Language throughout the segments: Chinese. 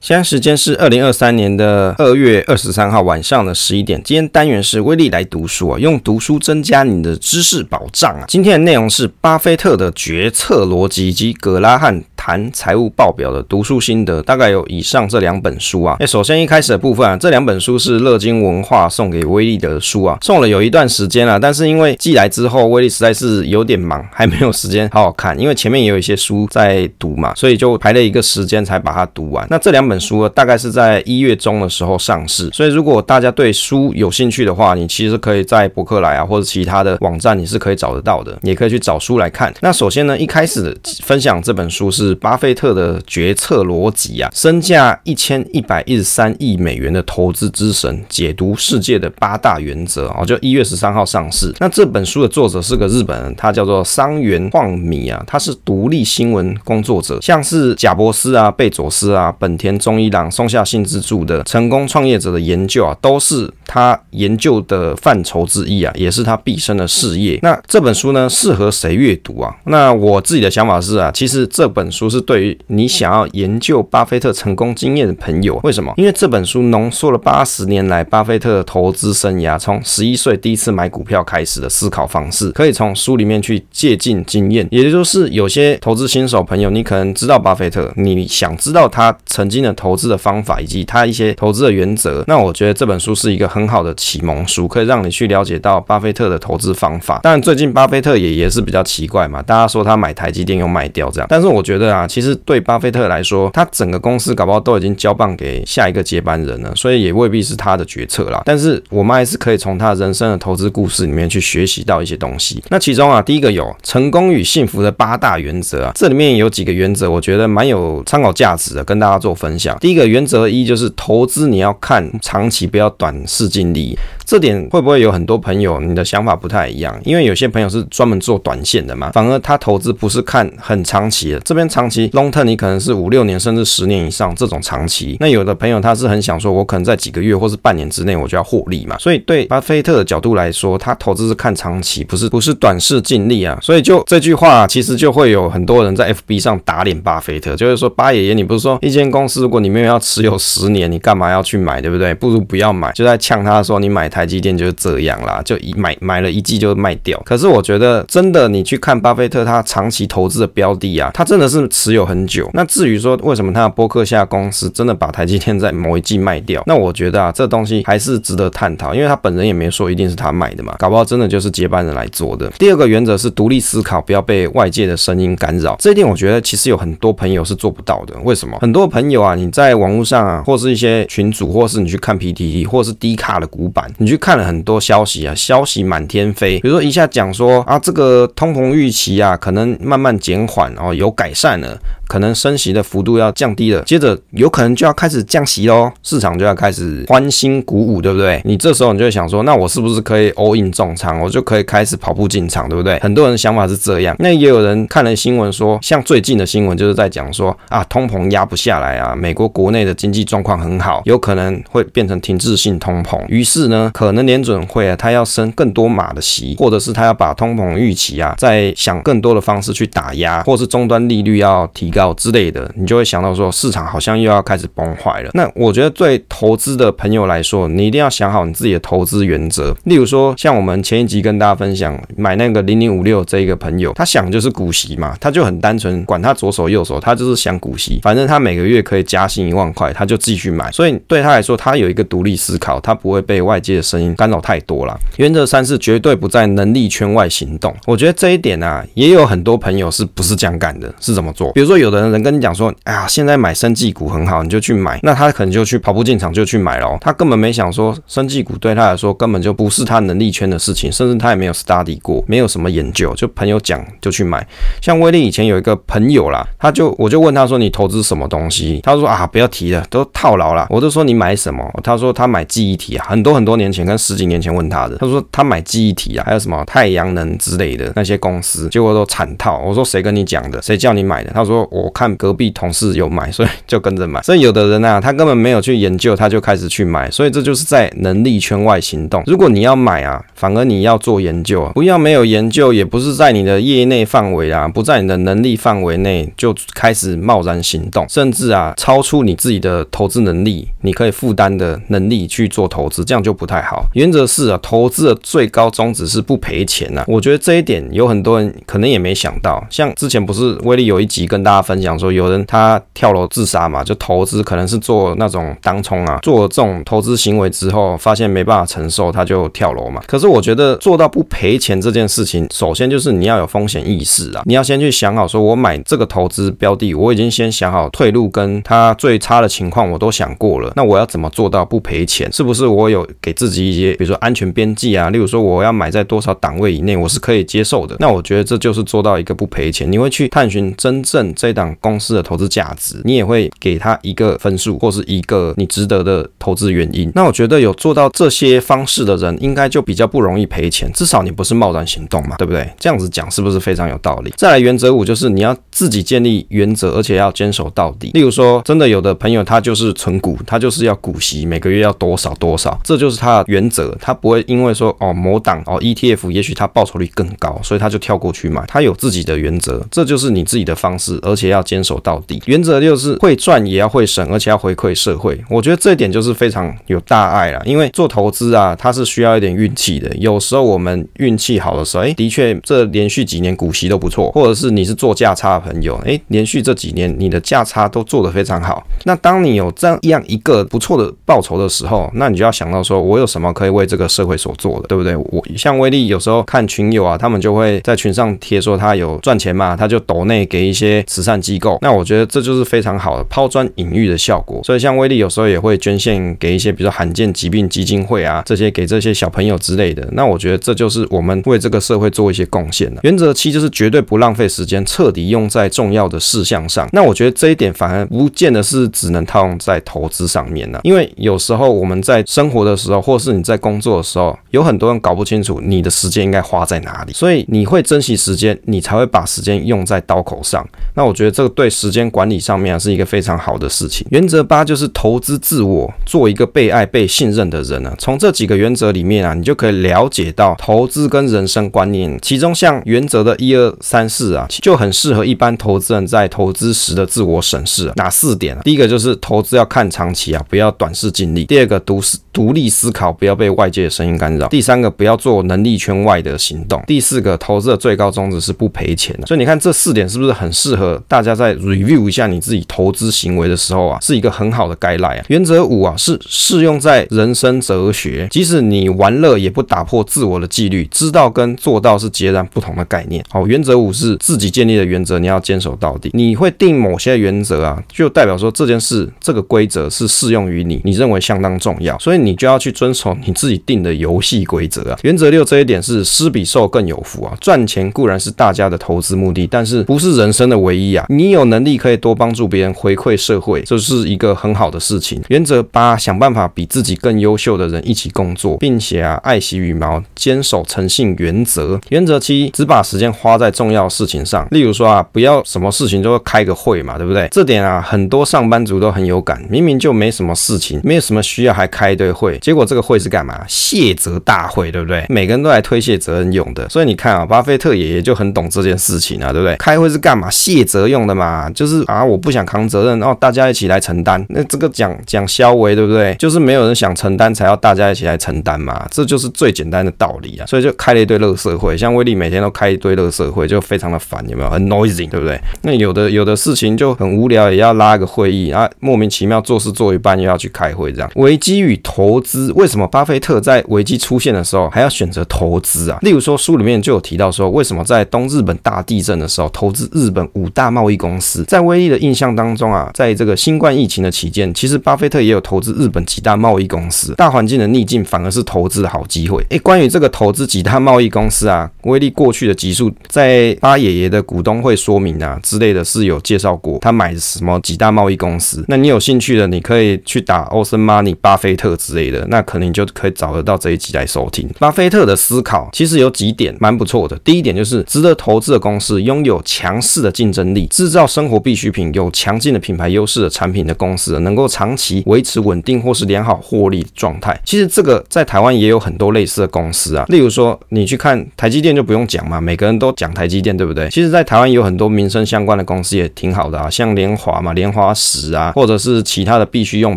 现在时间是二零二三年的二月二十三号晚上的十一点。今天单元是威力来读书啊，用读书增加你的知识保障啊。今天的内容是巴菲特的决策逻辑以及格拉汉谈财务报表的读书心得，大概有以上这两本书啊。哎，首先一开始的部分啊，这两本书是乐金文化送给威力的书啊，送了有一段时间了，但是因为寄来之后，威力实在是有点忙，还没有时间好好看，因为前面也有一些书在读嘛，所以就排了一个时间才把它读完。那这两本书大概是在一月中的时候上市，所以如果大家对书有兴趣的话，你其实可以在博客来啊或者其他的网站你是可以找得到的，也可以去找书来看。那首先呢，一开始分享这本书是巴菲特的决策逻辑啊，身价一千一百一十三亿美元的投资之神，解读世界的八大原则哦，就一月十三号上市。那这本书的作者是个日本人，他叫做桑原晃米啊，他是独立新闻工作者，像是贾伯斯啊、贝佐斯啊、本田宗一郎。松下幸之助的成功创业者的研究啊，都是他研究的范畴之一啊，也是他毕生的事业。那这本书呢，适合谁阅读啊？那我自己的想法是啊，其实这本书是对于你想要研究巴菲特成功经验的朋友。为什么？因为这本书浓缩了八十年来巴菲特的投资生涯，从十一岁第一次买股票开始的思考方式，可以从书里面去借鉴经验。也就是有些投资新手朋友，你可能知道巴菲特，你想知道他曾经的投资的方法以及他一些投资的原则，那我觉得这本书是一个很好的启蒙书，可以让你去了解到巴菲特的投资方法。当然，最近巴菲特也也是比较奇怪嘛，大家说他买台积电又卖掉这样，但是我觉得啊，其实对巴菲特来说，他整个公司搞不好都已经交棒给下一个接班人了，所以也未必是他的决策啦。但是我们还是可以从他人生的投资故事里面去学习到一些东西。那其中啊，第一个有成功与幸福的八大原则啊，这里面有几个原则，我觉得蛮有参考价值的，跟大家做分享。第一个原则一就是投资你要看长期，不要短视近利。这点会不会有很多朋友你的想法不太一样？因为有些朋友是专门做短线的嘛，反而他投资不是看很长期的。这边长期 long term 你可能是五六年甚至十年以上这种长期。那有的朋友他是很想说，我可能在几个月或是半年之内我就要获利嘛。所以对巴菲特的角度来说，他投资是看长期，不是不是短视尽利啊。所以就这句话，其实就会有很多人在 FB 上打脸巴菲特，就是说巴爷爷，你不是说一间公司如果你没有要持有十年，你干嘛要去买，对不对？不如不要买，就在呛他说你买台积电就是这样啦，就一买买了一季就卖掉。可是我觉得真的，你去看巴菲特他长期投资的标的啊，他真的是持有很久。那至于说为什么他的波克夏公司真的把台积电在某一季卖掉，那我觉得啊，这东西还是值得探讨，因为他本人也没说一定是他买的嘛，搞不好真的就是接班人来做的。第二个原则是独立思考，不要被外界的声音干扰。这一点我觉得其实有很多朋友是做不到的。为什么？很多朋友啊，你在网络上啊，或是一些群组，或是你去看 PTT，或是低卡的股板，你去看了很多消息啊，消息满天飞。比如说一下讲说啊，这个通膨预期啊，可能慢慢减缓哦，有改善了。可能升息的幅度要降低了，接着有可能就要开始降息喽，市场就要开始欢欣鼓舞，对不对？你这时候你就会想说，那我是不是可以 all in 重仓，我就可以开始跑步进场，对不对？很多人想法是这样。那也有人看了新闻说，像最近的新闻就是在讲说啊，通膨压不下来啊，美国国内的经济状况很好，有可能会变成停滞性通膨。于是呢，可能联准会啊，他要升更多码的息，或者是他要把通膨预期啊，再想更多的方式去打压，或是终端利率要提高。之类的，你就会想到说，市场好像又要开始崩坏了。那我觉得对投资的朋友来说，你一定要想好你自己的投资原则。例如说，像我们前一集跟大家分享买那个零零五六这一个朋友，他想就是股息嘛，他就很单纯，管他左手右手，他就是想股息，反正他每个月可以加薪一万块，他就继续买。所以对他来说，他有一个独立思考，他不会被外界的声音干扰太多了。原则三是绝对不在能力圈外行动。我觉得这一点啊，也有很多朋友是不是这样干的？是怎么做？比如说有的。人跟你讲说，哎呀，现在买生技股很好，你就去买。那他可能就去跑步进场就去买了，他根本没想说生技股对他来说根本就不是他能力圈的事情，甚至他也没有 study 过，没有什么研究，就朋友讲就去买。像威力以前有一个朋友啦，他就我就问他说，你投资什么东西？他说啊，不要提了，都套牢了。我就说你买什么？他说他买记忆体啊，很多很多年前跟十几年前问他的，他说他买记忆体啊，还有什么太阳能之类的那些公司，结果都惨套。我说谁跟你讲的？谁叫你买的？他说我看隔壁同事有买，所以就跟着买。所以有的人啊，他根本没有去研究，他就开始去买，所以这就是在能力圈外行动。如果你要买啊，反而你要做研究啊，不要没有研究，也不是在你的业内范围啊，不在你的能力范围内就开始贸然行动，甚至啊超出你自己的投资能力，你可以负担的能力去做投资，这样就不太好。原则是啊，投资的最高宗旨是不赔钱呐。我觉得这一点有很多人可能也没想到，像之前不是威力有一集跟大家分享说，有人他跳楼自杀嘛，就投资可能是做那种当冲啊，做这种投资行为之后，发现没办法承受，他就跳楼嘛。可是我觉得做到不赔钱这件事情，首先就是你要有风险意识啊，你要先去想好，说我买这个投资标的，我已经先想好退路跟他最差的情况我都想过了，那我要怎么做到不赔钱？是不是我有给自一些，比如说安全边际啊，例如说我要买在多少档位以内，我是可以接受的。那我觉得这就是做到一个不赔钱。你会去探寻真正这档公司的投资价值，你也会给他一个分数或是一个你值得的投资原因。那我觉得有做到这些方式的人，应该就比较不容易赔钱，至少你不是贸然行动嘛，对不对？这样子讲是不是非常有道理？再来原则五就是你要自己建立原则，而且要坚守到底。例如说，真的有的朋友他就是存股，他就是要股息，每个月要多少多少，这就是他原则，他不会因为说哦某档哦 ETF 也许它报酬率更高，所以他就跳过去买，他有自己的原则，这就是你自己的方式，而且要坚守到底。原则就是会赚也要会省，而且要回馈社会。我觉得这一点就是非常有大爱了，因为做投资啊，它是需要一点运气的。有时候我们运气好的时候，哎，的确这连续几年股息都不错，或者是你是做价差的朋友，哎，连续这几年你的价差都做得非常好。那当你有这样一个不错的报酬的时候，那你就要想到说，我有什么可以为这个社会所做的，对不对？我像威力有时候看群友啊，他们就会在群上贴说他有赚钱嘛，他就抖内给一些慈善机构。那我觉得这就是非常好的抛砖引玉的效果。所以像威力有时候也会捐献给一些，比如说罕见疾病基金会啊，这些给这些小朋友之类的。那我觉得这就是我们为这个社会做一些贡献了。原则七就是绝对不浪费时间，彻底用在重要的事项上。那我觉得这一点反而不见得是只能套用在投资上面呢，因为有时候我们在生活的时候，或是你在工作的时候，有很多人搞不清楚你的时间应该花在哪里，所以你会珍惜时间，你才会把时间用在刀口上。那我觉得这个对时间管理上面是一个非常好的事情。原则八就是投资自我，做一个被爱、被信任的人啊。从这几个原则里面啊，你就可以了解到投资跟人生观念，其中像原则的一二三四啊，就很适合一般投资人在投资时的自我审视。哪四点啊？第一个就是投资要看长期啊，不要短视尽力。第二个独思独立思考，好不要被外界的声音干扰。第三个不要做能力圈外的行动。第四个投资的最高宗旨是不赔钱的。所以你看这四点是不是很适合大家在 review 一下你自己投资行为的时候啊，是一个很好的 guide 啊。原则五啊是适用在人生哲学，即使你玩乐也不打破自我的纪律，知道跟做到是截然不同的概念。好，原则五是自己建立的原则，你要坚守到底。你会定某些原则啊，就代表说这件事这个规则是适用于你，你认为相当重要，所以你就要去遵守你自己定的游戏规则啊。原则六这一点是施比受更有福啊，赚钱固然是大家的投资目的，但是不是人生的唯一啊。你有能力可以多帮助别人，回馈社会，这是一个很好的事情。原则八，想办法比自己更优秀的人一起工作，并且啊爱惜羽毛，坚守诚信原则。原则七，只把时间花在重要事情上，例如说啊，不要什么事情都开个会嘛，对不对？这点啊，很多上班族都很有感，明明就没什么事情，没有什么需要，还开一堆会，结果这个会是干嘛？卸责大会，对不对？每个人都来推卸责任用的。所以你看啊，巴菲特爷爷就很懂这件事情啊，对不对？开会是干嘛？卸责用的嘛，就是啊，我不想扛责任，然后大家一起来承担。那这个讲讲消维，对不对？就是没有人想承担，才要大家一起来承担嘛，这就是最简单的道理啊。所以就开了一堆垃圾会，像威力每天都开一堆垃圾会，就非常的烦，有没有？很 noisy，对不对？那有的有的事情就很无聊，也要拉个会议啊，莫名其妙做事做一半又要去开会，这样。危机与投资，为什么巴菲特在危机出现的时候还要选择投资啊？例如说书里面就有提到说，为什么在东日本大地震的时候投资日本五大贸易公司？在威力的印象当中啊，在这个新冠疫情的期间，其实巴菲特也有投资日本几大贸易公司。大环境的逆境反而是投资的好机会。诶，关于这个投资几大贸易公司啊，威力过去的集数在巴爷爷的股东会说明啊之类的是有介绍过，他买什么几大贸易公司。那你有兴趣的，你可以去打 Awesome Money 巴菲特之类的，那可你就可以找得到这一集来收听。巴菲特的思考其实有几点蛮不错的。第一点就是值得投资的公司拥有强势的竞争力，制造生活必需品有强劲的品牌优势的产品的公司，能够长期维持稳定或是良好获利状态。其实这个在台湾也有很多类似的公司啊，例如说你去看台积电就不用讲嘛，每个人都讲台积电，对不对？其实，在台湾有很多民生相关的公司也挺好的啊，像联华嘛，联华石啊，或者是其他的必需用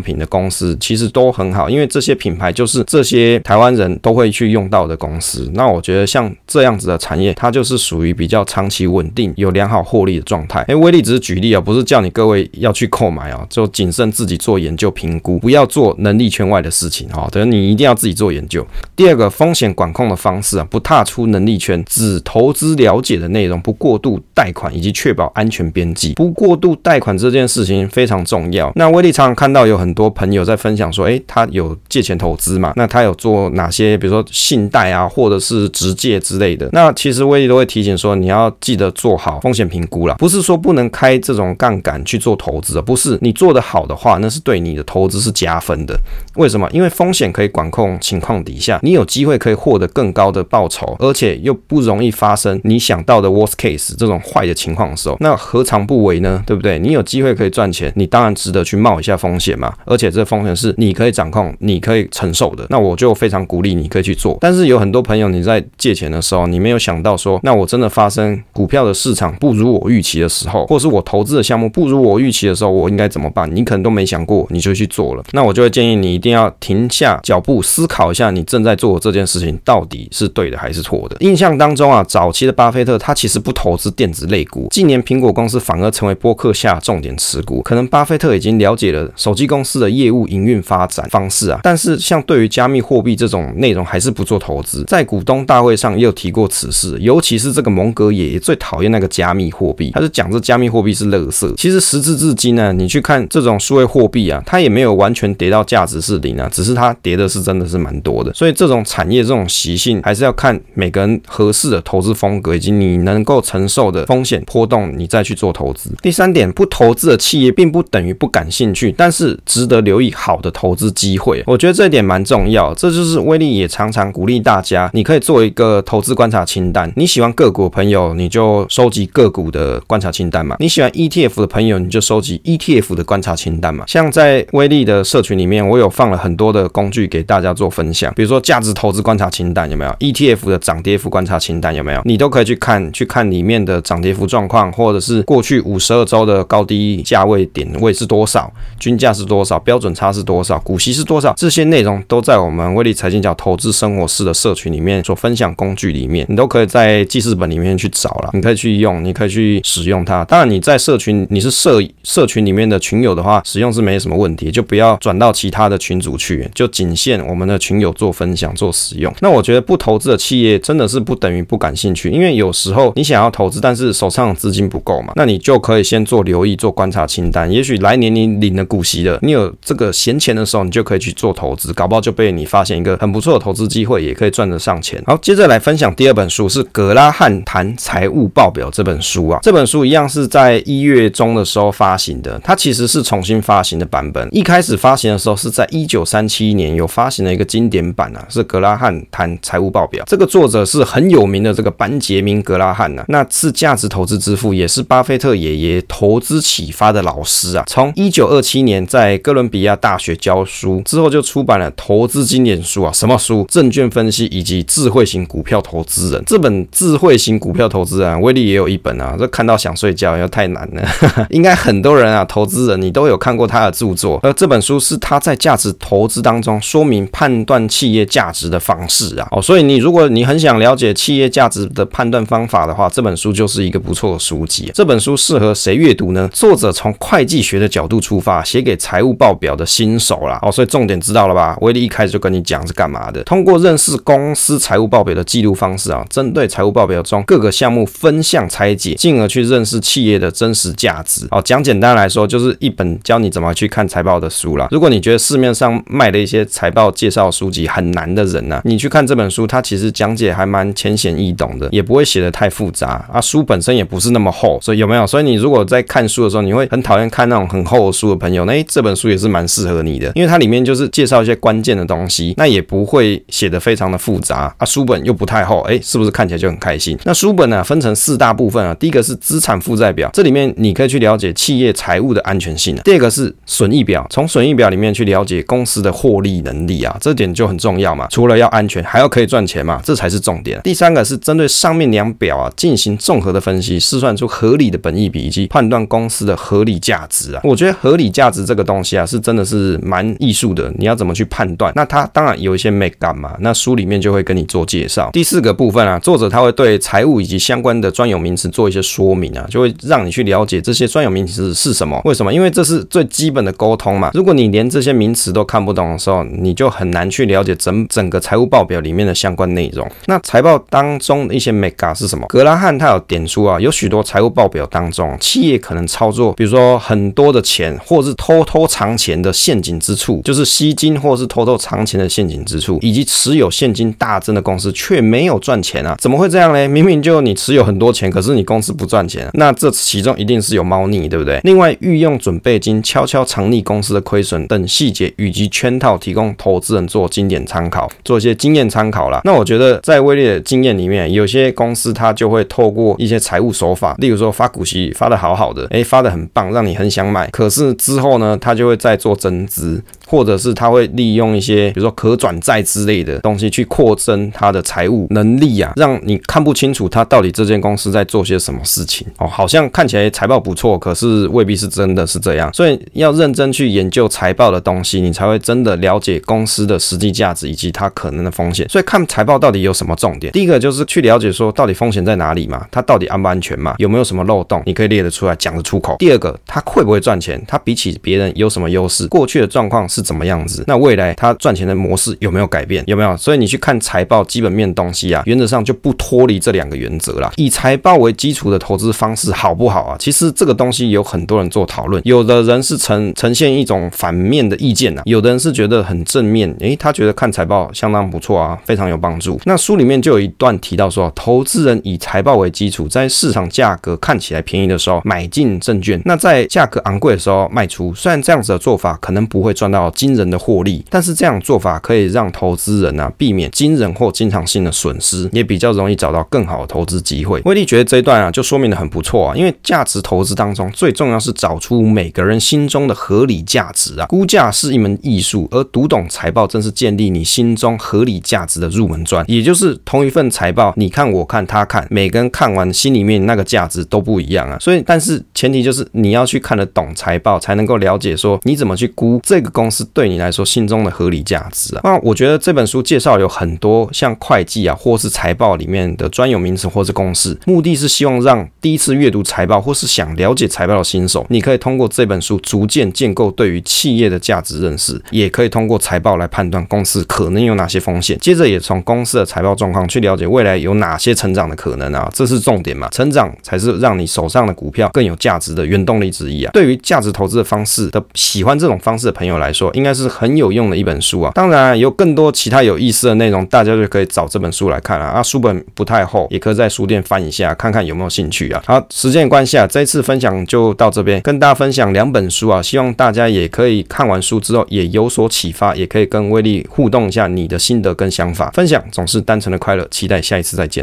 品的公司，其实都很好，因为这些品牌就是这些台湾人都会去用到的公司。那我觉得像这样子的产业，它就是属于比较长期稳定、有良好获利的状态。哎，威力只是举例啊，不是叫你各位要去购买啊，就谨慎自己做研究评估，不要做能力圈外的事情啊。等于你一定要自己做研究。第二个风险管控的方式啊，不踏出能力圈，只投资了解的内容，不过度贷款，以及确保安全边际。不过度贷款这件事情非常重要。那威力常常看到有很多朋友在分享说，诶，他有借钱投资资嘛？那他有做哪些，比如说信贷啊，或者是直借之类的？那其实威力都会提醒说，你要记得做好风险评估啦，不是说不能开这种杠杆去做投资啊，不是你做得好的话，那是对你的投资是加分的。为什么？因为风险可以管控情况底下，你有机会可以获得更高的报酬，而且又不容易发生你想到的 worst case 这种坏的情况的时候，那何尝不为呢？对不对？你有机会可以赚钱，你当然值得去冒一下风险嘛。而且这风险是你可以掌控、你可以承受的，那我就非常鼓励你可以去做。但是有很多朋友你在借钱的时候，你没有想到说，那我真的发生股票的市场不如我预期的时候，或是我投资的项目不如我预期的时候，我应该怎么办？你可能都没想过，你就去做了。那我就会建议你一定要停下脚步，思考一下你正在做的这件事情到底是对的还是错的。印象当中啊，早期的巴菲特他其实不投资电子类股，近年苹果公司反而成为波克夏重点持股。可能巴菲特已经了解了手机公司的业务营运发展方式啊，但是像像对于加密货币这种内容还是不做投资。在股东大会上也有提过此事，尤其是这个蒙格爷爷最讨厌那个加密货币，他是讲这加密货币是垃圾。其实时至至今呢，你去看这种数位货币啊，它也没有完全跌到价值是零啊，只是它跌的是真的是蛮多的。所以这种产业这种习性还是要看每个人合适的投资风格以及你能够承受的风险波动，你再去做投资。第三点，不投资的企业并不等于不感兴趣，但是值得留意好的投资机会。我觉得这一点蛮重要，这就是威力也常常鼓励大家，你可以做一个投资观察清单。你喜欢个股的朋友，你就收集个股的观察清单嘛；你喜欢 ETF 的朋友，你就收集 ETF 的观察清单嘛。像在威力的社群里面，我有放了很多的工具给大家做分享，比如说价值投资观察清单有没有？ETF 的涨跌幅观察清单有没有？你都可以去看，去看里面的涨跌幅状况，或者是过去五十二周的高低价位点位是多少，均价是多少，标准差是多少，股息是多少，这些内容都在我们威力财经角投资生活室的社群里面所分享工具里面，你都可以在记事本里面去找了，你可以去用，你可以去使用它。当然你在社群，你是社社群里面的群友的话，使用是没什么问题，就不要转到其他的群组去，就仅限我们的群友做分享做使用。那我觉得不投资的企业真的是不等于不感兴趣，因为有时候你想要投资，但是手上资金不够嘛，那你就可以先做留意，做观察清单。也许来年你领了股息了，你有这个闲钱的时候，你就可以去做投资，搞不好就被你发现一个很不错的投资机会，也可以赚得上钱。好，接着来分享第二本书，是格拉汉谈财务报表这本书啊。这本书一样是在一月中的时候发行的，它其实是重新发行的版本。一开始发行的时候是在一九三七年有发行了一个经典版啊，是格拉汉谈财务报表。这个作者是很有名的这个班杰明·格拉汉啊，那是价值投资之父，也是巴菲特爷爷投资启发的老师啊。从一九二七年在哥伦比亚大学教书之后，就出版了投资经典书啊，什么书？证券分析以及智慧型股票投资人。这本智慧型股票投资人，威力也有一本啊，这看到想睡觉，又太难了。应该很多人啊，投资人你都有看过他的著作，而这本书是他在价值投资当中说明判断企业价值的方式啊。哦，所以你如果你很想了解企业价值的判断方法的话，这本书就是一个不错的书籍。这本书适合谁阅读呢？作者从会计学的角度出发，写给财务报表的新手啦。哦，所以重点知道了吧？威力一开始就跟你讲是干嘛的。通过认识公司财务报表的记录方式啊，针对财务报表中各个项目分项拆解，进而去认识企业的真实价值。哦，讲简单来说，就是一本教你怎么去看财报的书啦。如果你觉得市面上卖的一些财报介绍书籍很难的人呢、啊，你去看这本书，它其实讲解还蛮浅显易懂的，也不会写得太复杂啊。书本身也不是那么厚，所以有没有？所以你如果在看书的时候，你会很讨厌看那种很厚的书的朋友，那这本书也是蛮适合你的，因为它里面就是介绍一些关关键的东西，那也不会写得非常的复杂啊，书本又不太厚，哎，是不是看起来就很开心？那书本呢，分成四大部分啊，第一个是资产负债表，这里面你可以去了解企业财务的安全性啊；第二个是损益表，从损益表里面去了解公司的获利能力啊，这点就很重要嘛，除了要安全，还要可以赚钱嘛，这才是重点。第三个是针对上面两表啊进行综合的分析，试算出合理的本益比以及判断公司的合理价值啊。我觉得合理价值这个东西啊，是真的是蛮艺术的，你要怎么去判判断？那它当然有一些美感嘛，那书里面就会跟你做介绍。第四个部分啊，作者他会对财务以及相关的专有名词做一些说明啊，就会让你去了解这些专有名词是什么，为什么？因为这是最基本的沟通嘛。如果你连这些名词都看不懂的时候，你就很难去了解整整个财务报表里面的相关内容。那财报当中的一些美感是什么？格拉汉他有点出啊，有许多财务报表当中，企业可能操作，比如说很多的钱，或是偷偷藏钱的陷阱之处，就是吸金或是偷偷藏钱的陷阱之处，以及持有现金大增的公司却没有赚钱啊，怎么会这样呢？明明就你持有很多钱，可是你公司不赚钱，那这其中一定是有猫腻，对不对？另外，运用准备金悄悄藏匿公司的亏损等细节以及圈套，提供投资人做经典参考，做一些经验参考啦。那我觉得在威利的经验里面，有些公司它就会透过一些财务手法，例如说发股息发得好好的，诶，发得很棒，让你很想买，可是之后呢，它就会再做增资。或者是他会利用一些，比如说可转债之类的东西去扩增他的财务能力啊，让你看不清楚他到底这间公司在做些什么事情哦。好像看起来财报不错，可是未必是真的是这样。所以要认真去研究财报的东西，你才会真的了解公司的实际价值以及它可能的风险。所以看财报到底有什么重点？第一个就是去了解说到底风险在哪里嘛，它到底安不安全嘛，有没有什么漏洞，你可以列得出来，讲得出口。第二个，它会不会赚钱？它比起别人有什么优势？过去的状况是怎么样子？那未来它赚钱的模式有没有改变？有没有？所以你去看财报基本面东西啊，原则上就不脱离这两个原则啦。以财报为基础的投资方式好不好啊？其实这个东西有很多人做讨论，有的人是呈呈现一种反面的意见啊，有的人是觉得很正面，诶，他觉得看财报相当不错啊，非常有帮助。那书里面就有一段提到说，投资人以财报为基础，在市场价格看起来便宜的时候买进证券，那在价格昂贵的时候卖出。虽然这样子的做法可能不会赚到惊人的获利，但是这样做法可以让投资人啊避免惊人或经常性的损失，也比较容易找到更好的投资机会。威利觉得这一段啊就说明的很不错啊，因为价值投资当中最重要是找出每个人心中的合理价值啊，估价是一门艺术，而读懂财报正是建立你心中合理价值的入门砖。也就是同一份财报，你看我看他看，每个人看完心里面那个价值都不一样啊。所以，但是前提就是你要去看得懂财报，才能够了解说你怎么去估这个公是对你来说心中的合理价值啊。那我觉得这本书介绍有很多像会计啊，或是财报里面的专有名词或是公式，目的是希望让第一次阅读财报或是想了解财报的新手，你可以通过这本书逐渐建构对于企业的价值认识，也可以通过财报来判断公司可能有哪些风险，接着也从公司的财报状况去了解未来有哪些成长的可能啊，这是重点嘛，成长才是让你手上的股票更有价值的原动力之一啊。对于价值投资的方式的喜欢这种方式的朋友来说，应该是很有用的一本书啊。当然有更多其他有意思的内容，大家就可以找这本书来看了啊。书本不太厚，也可以在书店翻一下，看看有没有兴趣啊。好，时间关系啊，这次分享就到这边，跟大家分享两本书啊，希望大家也可以看完书之后也有所启发，也可以跟威力互动一下你的心得跟想法。分享总是单纯的快乐，期待下一次再见。